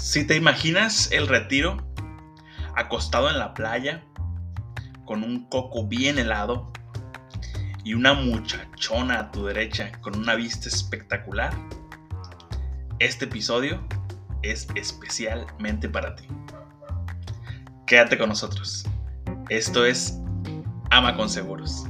Si te imaginas el retiro, acostado en la playa, con un coco bien helado y una muchachona a tu derecha con una vista espectacular, este episodio es especialmente para ti. Quédate con nosotros. Esto es Ama con Seguros.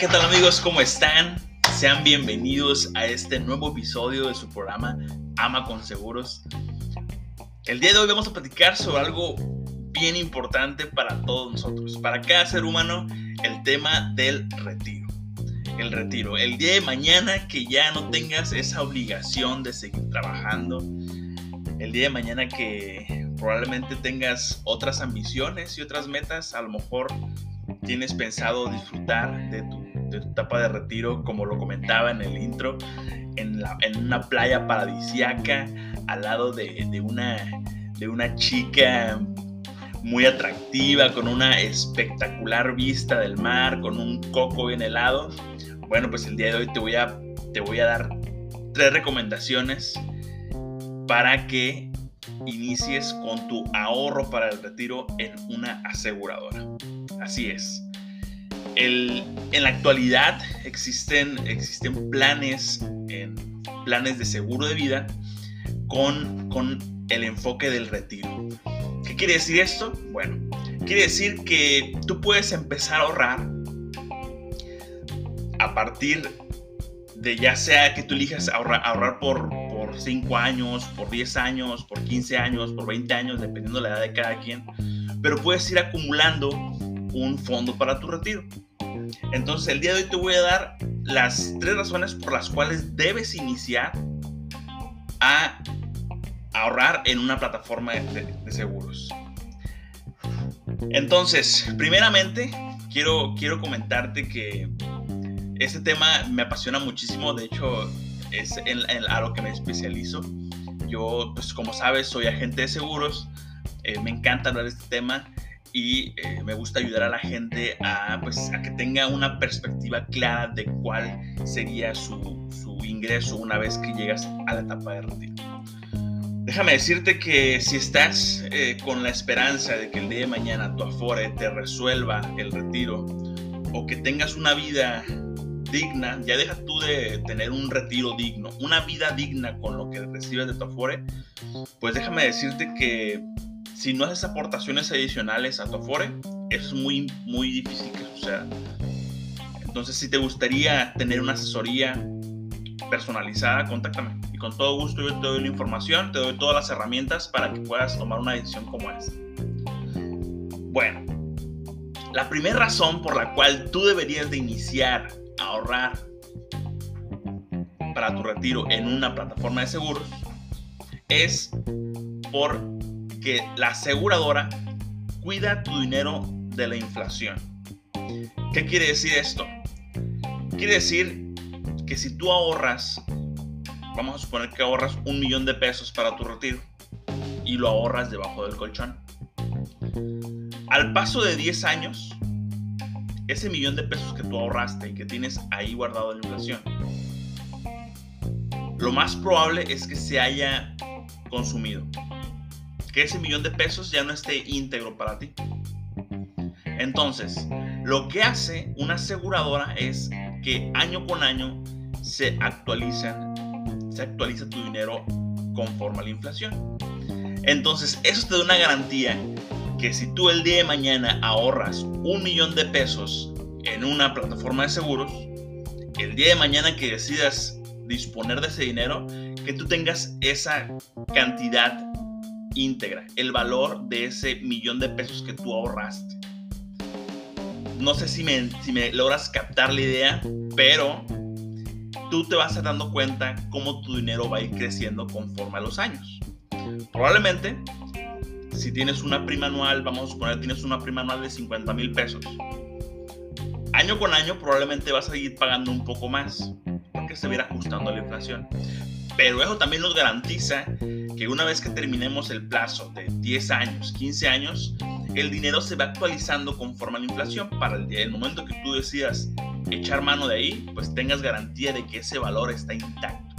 ¿Qué tal amigos? ¿Cómo están? Sean bienvenidos a este nuevo episodio de su programa Ama con Seguros. El día de hoy vamos a platicar sobre algo bien importante para todos nosotros, para cada ser humano, el tema del retiro. El retiro, el día de mañana que ya no tengas esa obligación de seguir trabajando, el día de mañana que probablemente tengas otras ambiciones y otras metas, a lo mejor tienes pensado disfrutar de tu, etapa de retiro, como lo comentaba en el intro, en, una playa paradisiaca, al lado de, una, de una chica muy atractiva, con una espectacular vista del mar, con un coco bien helado. Bueno, pues el día de hoy te voy a, te voy a dar tres recomendaciones para que inicies con tu ahorro para el retiro en una aseguradora. Así es. En la actualidad existen, existen planes, en, planes de seguro de vida con, con el enfoque del retiro. ¿Qué quiere decir esto? Bueno, quiere decir que tú puedes empezar a ahorrar a partir de ya sea que tú elijas ahorrar, ahorrar por, por 5 años, por 10 años, por 15 años, por 20 años, dependiendo de la edad de cada quien, pero puedes ir acumulando un fondo para tu retiro. Entonces el día de hoy te voy a dar las tres razones por las cuales debes iniciar a ahorrar en una plataforma de, seguros. Entonces, primeramente, quiero, quiero comentarte que este tema me apasiona muchísimo, de hecho es a lo que me especializo. Yo, pues como sabes, soy agente de seguros, eh, me encanta hablar de este tema y eh, me gusta ayudar a la gente a, pues, a que tenga una perspectiva clara de cuál sería su, su ingreso una vez que llegas a la etapa de retiro. Déjame decirte que si estás eh, con la esperanza de que el día de mañana tu Afore te resuelva el retiro o que tengas una vida digna, ya deja tú de tener un retiro digno, una vida digna con lo que recibes de tu Afore, pues déjame decirte que si no haces aportaciones adicionales a tu Afore, es muy, muy difícil que suceda. Entonces, si te gustaría tener una asesoría personalizada, contáctame. Y con todo gusto yo te doy la información, te doy todas las herramientas para que puedas tomar una decisión como esta. Bueno, la primera razón por la cual tú deberías de iniciar a ahorrar para tu retiro en una plataforma de seguros es por que la aseguradora cuida tu dinero de la inflación. ¿Qué quiere decir esto? Quiere decir que si tú ahorras, vamos a suponer que ahorras un millón de pesos para tu retiro y lo ahorras debajo del colchón. Al paso de 10 años, ese millón de pesos que tú ahorraste y que tienes ahí guardado en la inflación, lo más probable es que se haya consumido que ese millón de pesos ya no esté íntegro para ti. Entonces, lo que hace una aseguradora es que año con año se actualizan, se actualiza tu dinero conforme a la inflación. Entonces, eso te da una garantía que si tú el día de mañana ahorras un millón de pesos en una plataforma de seguros, el día de mañana que decidas disponer de ese dinero, que tú tengas esa cantidad íntegra, el valor de ese millón de pesos que tú ahorraste. No sé si me, logras captar la idea, pero tú te vas a dando cuenta cómo tu dinero va a ir creciendo conforme a los años. Probablemente, si tienes una prima anual, vamos a suponer tienes una prima anual de 50 mil pesos, año con año probablemente vas a ir pagando un poco más, porque se va a ir ajustando a la inflación. Pero eso también nos garantiza que una vez que terminemos el plazo de 10 años, 15 años, el dinero se va actualizando conforme a la inflación para el, el momento que tú decidas echar mano de ahí, pues tengas garantía de que ese valor está intacto,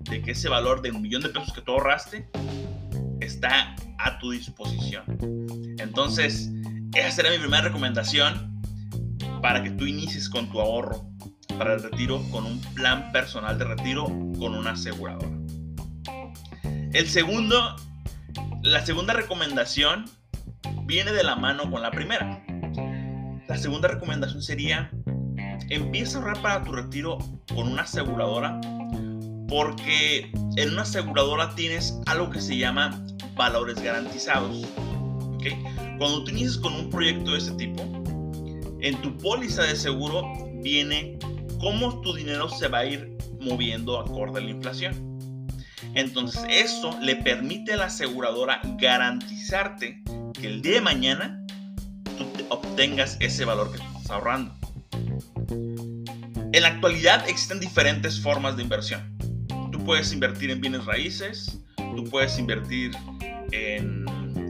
de que ese valor de un millón de pesos que tú ahorraste está a tu disposición. Entonces, esa será mi primera recomendación para que tú inicies con tu ahorro para el retiro con un plan personal de retiro con una aseguradora. El segundo, la segunda recomendación viene de la mano con la primera. La segunda recomendación sería empieza a ahorrar para tu retiro con una aseguradora porque en una aseguradora tienes algo que se llama valores garantizados. Cuando tú inicias con un proyecto de este tipo, en tu póliza de seguro viene cómo tu dinero se va a ir moviendo acorde a la inflación. Entonces, eso le permite a la aseguradora garantizarte que el día de mañana tú obtengas ese valor que estás ahorrando. En la actualidad existen diferentes formas de inversión. Tú puedes invertir en bienes raíces, tú puedes invertir en,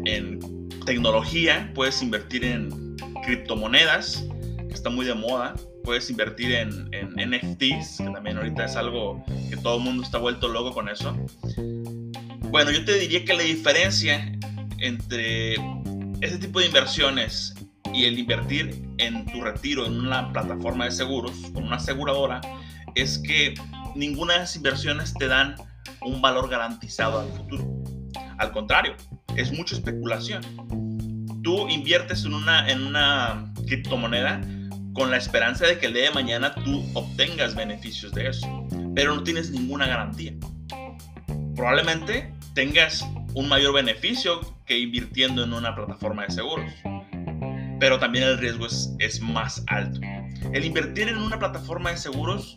en tecnología, puedes invertir en criptomonedas, que está muy de moda, puedes invertir en, NFTs, que también ahorita es algo que todo el mundo está vuelto loco con eso. Bueno, yo te diría que la diferencia entre ese tipo de inversiones y el invertir en tu retiro en una plataforma de seguros, con una aseguradora, es que ninguna de las inversiones te dan un valor garantizado al futuro. Al contrario, es mucha especulación. Tú inviertes en una, en una criptomoneda con la esperanza de que el día de mañana tú obtengas beneficios de eso, pero no tienes ninguna garantía. Probablemente tengas un mayor beneficio que invirtiendo en una plataforma de seguros, pero también el riesgo es, es más alto. El invertir en una plataforma de seguros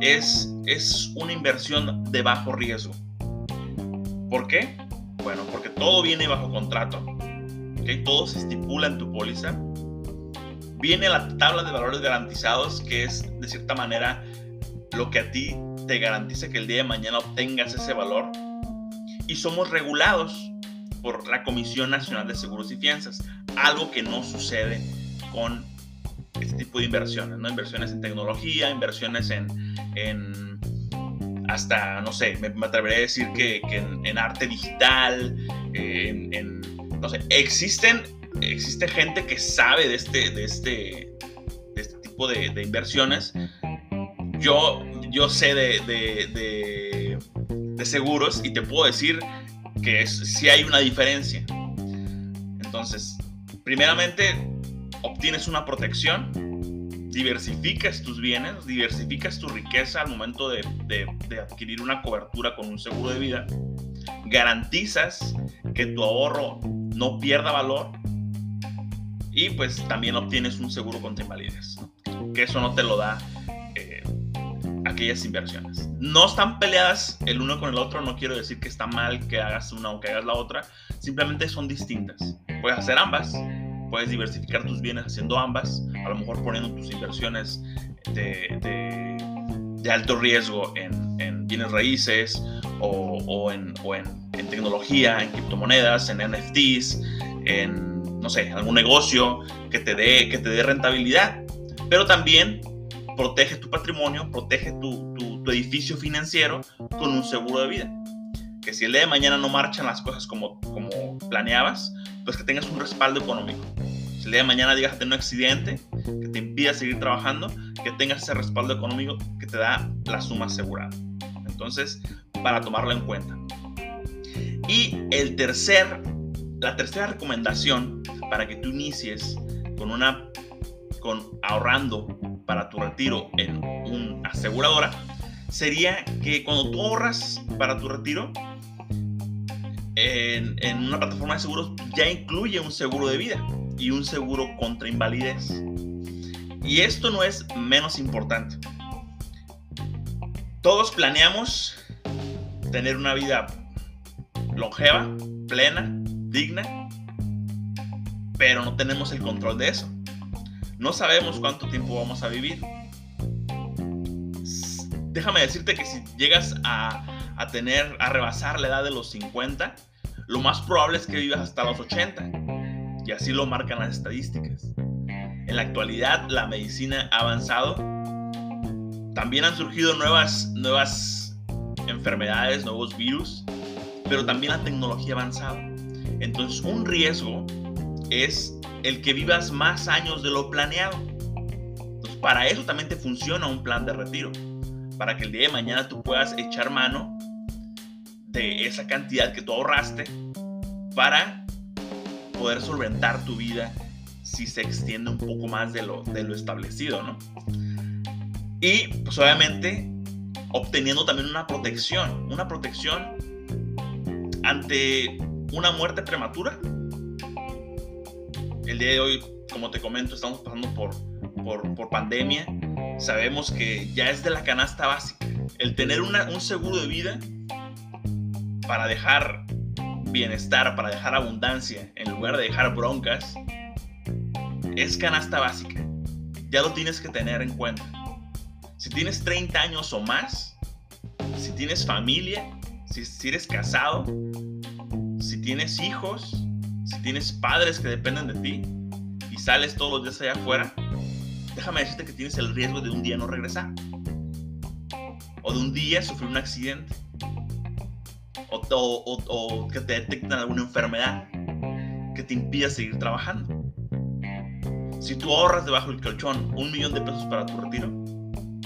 es, es una inversión de bajo riesgo. ¿Por qué? Bueno, porque todo viene bajo contrato. ¿okay? Todo se estipula en tu póliza viene la tabla de valores garantizados, que es de cierta manera lo que a ti te garantiza que el día de mañana obtengas ese valor. Y somos regulados por la Comisión Nacional de Seguros y Fianzas, algo que no sucede con este tipo de inversiones, ¿no? Inversiones en tecnología, inversiones en, en hasta, no sé, me, atrevería a decir que, en, arte digital, en, en, no sé, existen existe gente que sabe de este, de este, este tipo de, inversiones. Yo, yo sé de, de, de, seguros y te puedo decir que si hay una diferencia. Entonces, primeramente, obtienes una protección, diversificas tus bienes, diversificas tu riqueza al momento de, de, adquirir una cobertura con un seguro de vida, garantizas que tu ahorro no pierda valor y pues también obtienes un seguro contra invalidez, que eso no te lo da eh, aquellas inversiones. No están peleadas el uno con el otro, no quiero decir que está mal que hagas una o que hagas la otra, simplemente son distintas. Puedes hacer ambas, puedes diversificar tus bienes haciendo ambas, a lo mejor poniendo tus inversiones de, alto riesgo en, en, bienes raíces o en, en tecnología, en criptomonedas, en NFTs, en no sé, algún negocio que te dé, que te dé rentabilidad. Pero también protege tu patrimonio, protege tu, tu, edificio financiero con un seguro de vida. Que si el día de mañana no marchan las cosas como, como planeabas, pues que tengas un respaldo económico. Si el día de mañana a tener un accidente que te impida seguir trabajando, que tengas ese respaldo económico que te da la suma asegurada. Entonces, para tomarlo en cuenta. Y el tercer la tercera recomendación para que tú inicies con una con ahorrando para tu retiro en una aseguradora sería que cuando tú ahorras para tu retiro en, en, una plataforma de seguros ya incluye un seguro de vida y un seguro contra invalidez. Y esto no es menos importante. Todos planeamos tener una vida longeva, plena, digna, pero no tenemos el control de eso. No sabemos cuánto tiempo vamos a vivir. Déjame decirte que si llegas a, a tener, a rebasar la edad de los 50, lo más probable es que vivas hasta los 80. Y así lo marcan las estadísticas. En la actualidad, la medicina ha avanzado. También han surgido nuevas, nuevas enfermedades, nuevos virus, pero también la tecnología ha avanzado. Entonces, un riesgo es el que vivas más años de lo planeado. para eso también te funciona un plan de retiro. Para que el día de mañana tú puedas echar mano de esa cantidad que tú ahorraste para poder solventar tu vida si se extiende un poco más de lo, de lo establecido, ¿no? Y pues obviamente obteniendo también una protección, una protección ante una muerte prematura. El día de hoy, como te comento, estamos pasando por, por, pandemia. Sabemos que ya es de la canasta básica. El tener un seguro de vida para dejar bienestar, para dejar abundancia, en lugar de dejar broncas, es canasta básica. Ya lo tienes que tener en cuenta. Si tienes 30 años o más, si tienes familia, si, eres casado, si tienes hijos, si tienes padres que dependen de ti y sales todos los días allá afuera, déjame decirte que tienes el riesgo de un día no regresar. O de un día sufrir un accidente o, que te detecten alguna enfermedad que te impida seguir trabajando. Si tú ahorras debajo del colchón un millón de pesos para tu retiro,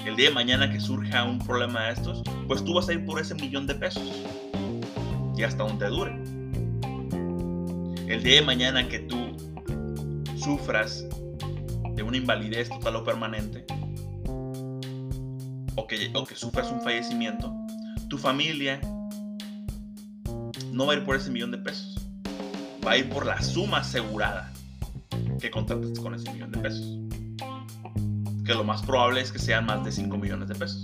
el día de mañana que surja un problema de estos, pues tú vas a ir por ese millón de pesos y hasta donde dure. El día de mañana que tú sufras de una invalidez total o permanente, o que, o que sufras un fallecimiento, tu familia no va a ir por ese millón de pesos. Va a ir por la suma asegurada que contrates con ese millón de pesos. Que lo más probable es que sean más de 5 millones de pesos.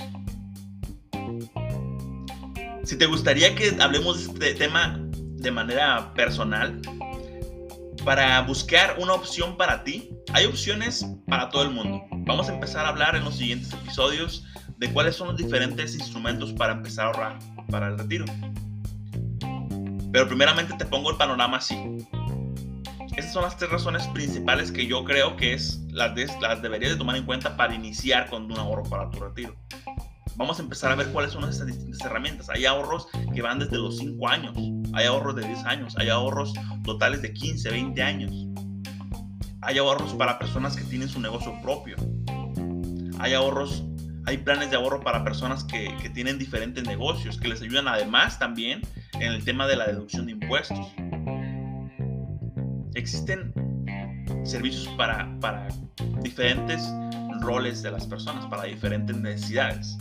Si te gustaría que hablemos de este tema de manera personal, para buscar una opción para ti, hay opciones para todo el mundo. Vamos a empezar a hablar en los siguientes episodios de cuáles son los diferentes instrumentos para empezar a ahorrar para el retiro. Pero primeramente te pongo el panorama así. Estas son las tres razones principales que yo creo que es las, las deberías de tomar en cuenta para iniciar con un ahorro para tu retiro. Vamos a empezar a ver cuáles son esas distintas herramientas. Hay ahorros que van desde los 5 años, hay ahorros de 10 años, hay ahorros totales de 15, 20 años. Hay ahorros para personas que tienen su negocio propio. Hay ahorros hay planes de ahorro para personas que, que, tienen diferentes negocios, que les ayudan además también en el tema de la deducción de impuestos. Existen servicios para, para diferentes roles de las personas, para diferentes necesidades.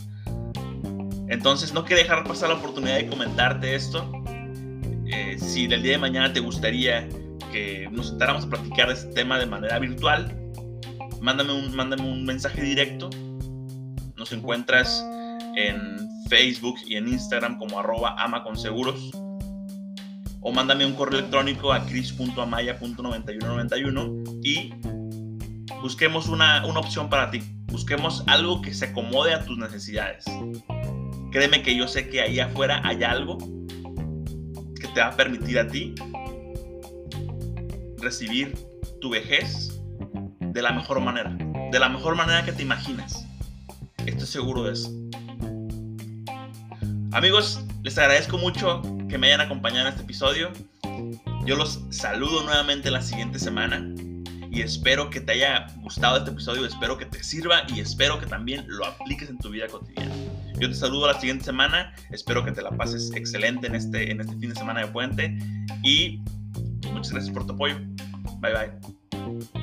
Entonces no quiero dejar pasar la oportunidad de comentarte esto. Si del día de mañana te gustaría que nos sentáramos a platicar de este tema de manera virtual, mándame un, mándame un mensaje directo. Nos encuentras en Facebook y en Instagram como arroba amaconseguros o mándame un correo electrónico a cris.amaya.9191 y busquemos una, una opción para ti. Busquemos algo que se acomode a tus necesidades. Créeme que yo sé que ahí afuera hay algo que te va a permitir a ti recibir tu vejez de la mejor manera, de la mejor manera que te imaginas. Estoy seguro de eso. Amigos, les agradezco mucho que me hayan acompañado en este episodio. Yo los saludo nuevamente la siguiente semana y espero que te haya gustado este episodio, espero que te sirva y espero que también lo apliques en tu vida cotidiana. Yo te saludo la siguiente semana, espero que te la pases excelente en este, en este fin de semana de puente y muchas gracias por tu apoyo. Bye bye.